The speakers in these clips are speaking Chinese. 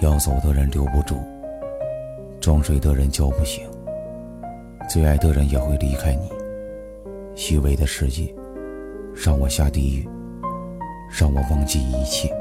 要走的人留不住，装睡的人叫不醒，最爱的人也会离开你。虚伪的世界，让我下地狱，让我忘记一切。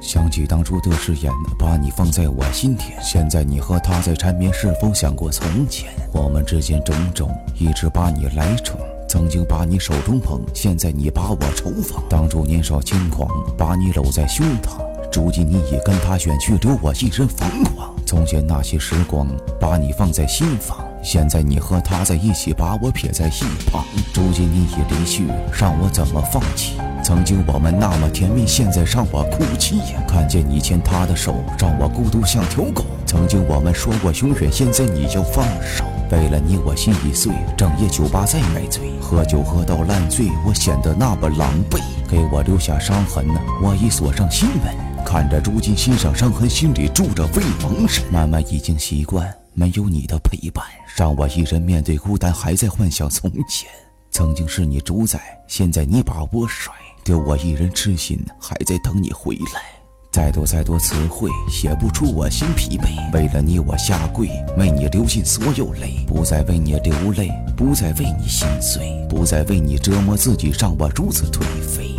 想起当初的誓言，把你放在我心田。现在你和他在缠绵，是否想过从前？我们之间种种，一直把你来宠。曾经把你手中捧，现在你把我抽放。当初年少轻狂，把你搂在胸膛。如今你已跟他远去，留我一人疯狂。从前那些时光，把你放在心房。现在你和他在一起，把我撇在一旁。如今你已离去，让我怎么放弃？曾经我们那么甜蜜，现在让我哭泣。看见你牵他的手，让我孤独像条狗。曾经我们说过永远，现在你就放手。为了你我心已碎，整夜酒吧在买醉，喝酒喝到烂醉，我显得那么狼狈。给我留下伤痕呢，我已锁上心门。看着如今心上伤痕，心里住着未亡人。慢慢已经习惯没有你的陪伴，让我一人面对孤单，还在幻想从前。曾经是你主宰，现在你把我甩。丢我一人痴心，还在等你回来。再多再多词汇，写不出我心疲惫。为了你我下跪，为你流尽所有泪。不再为你流泪，不再为你心碎，不再为你折磨自己，让我如此颓废。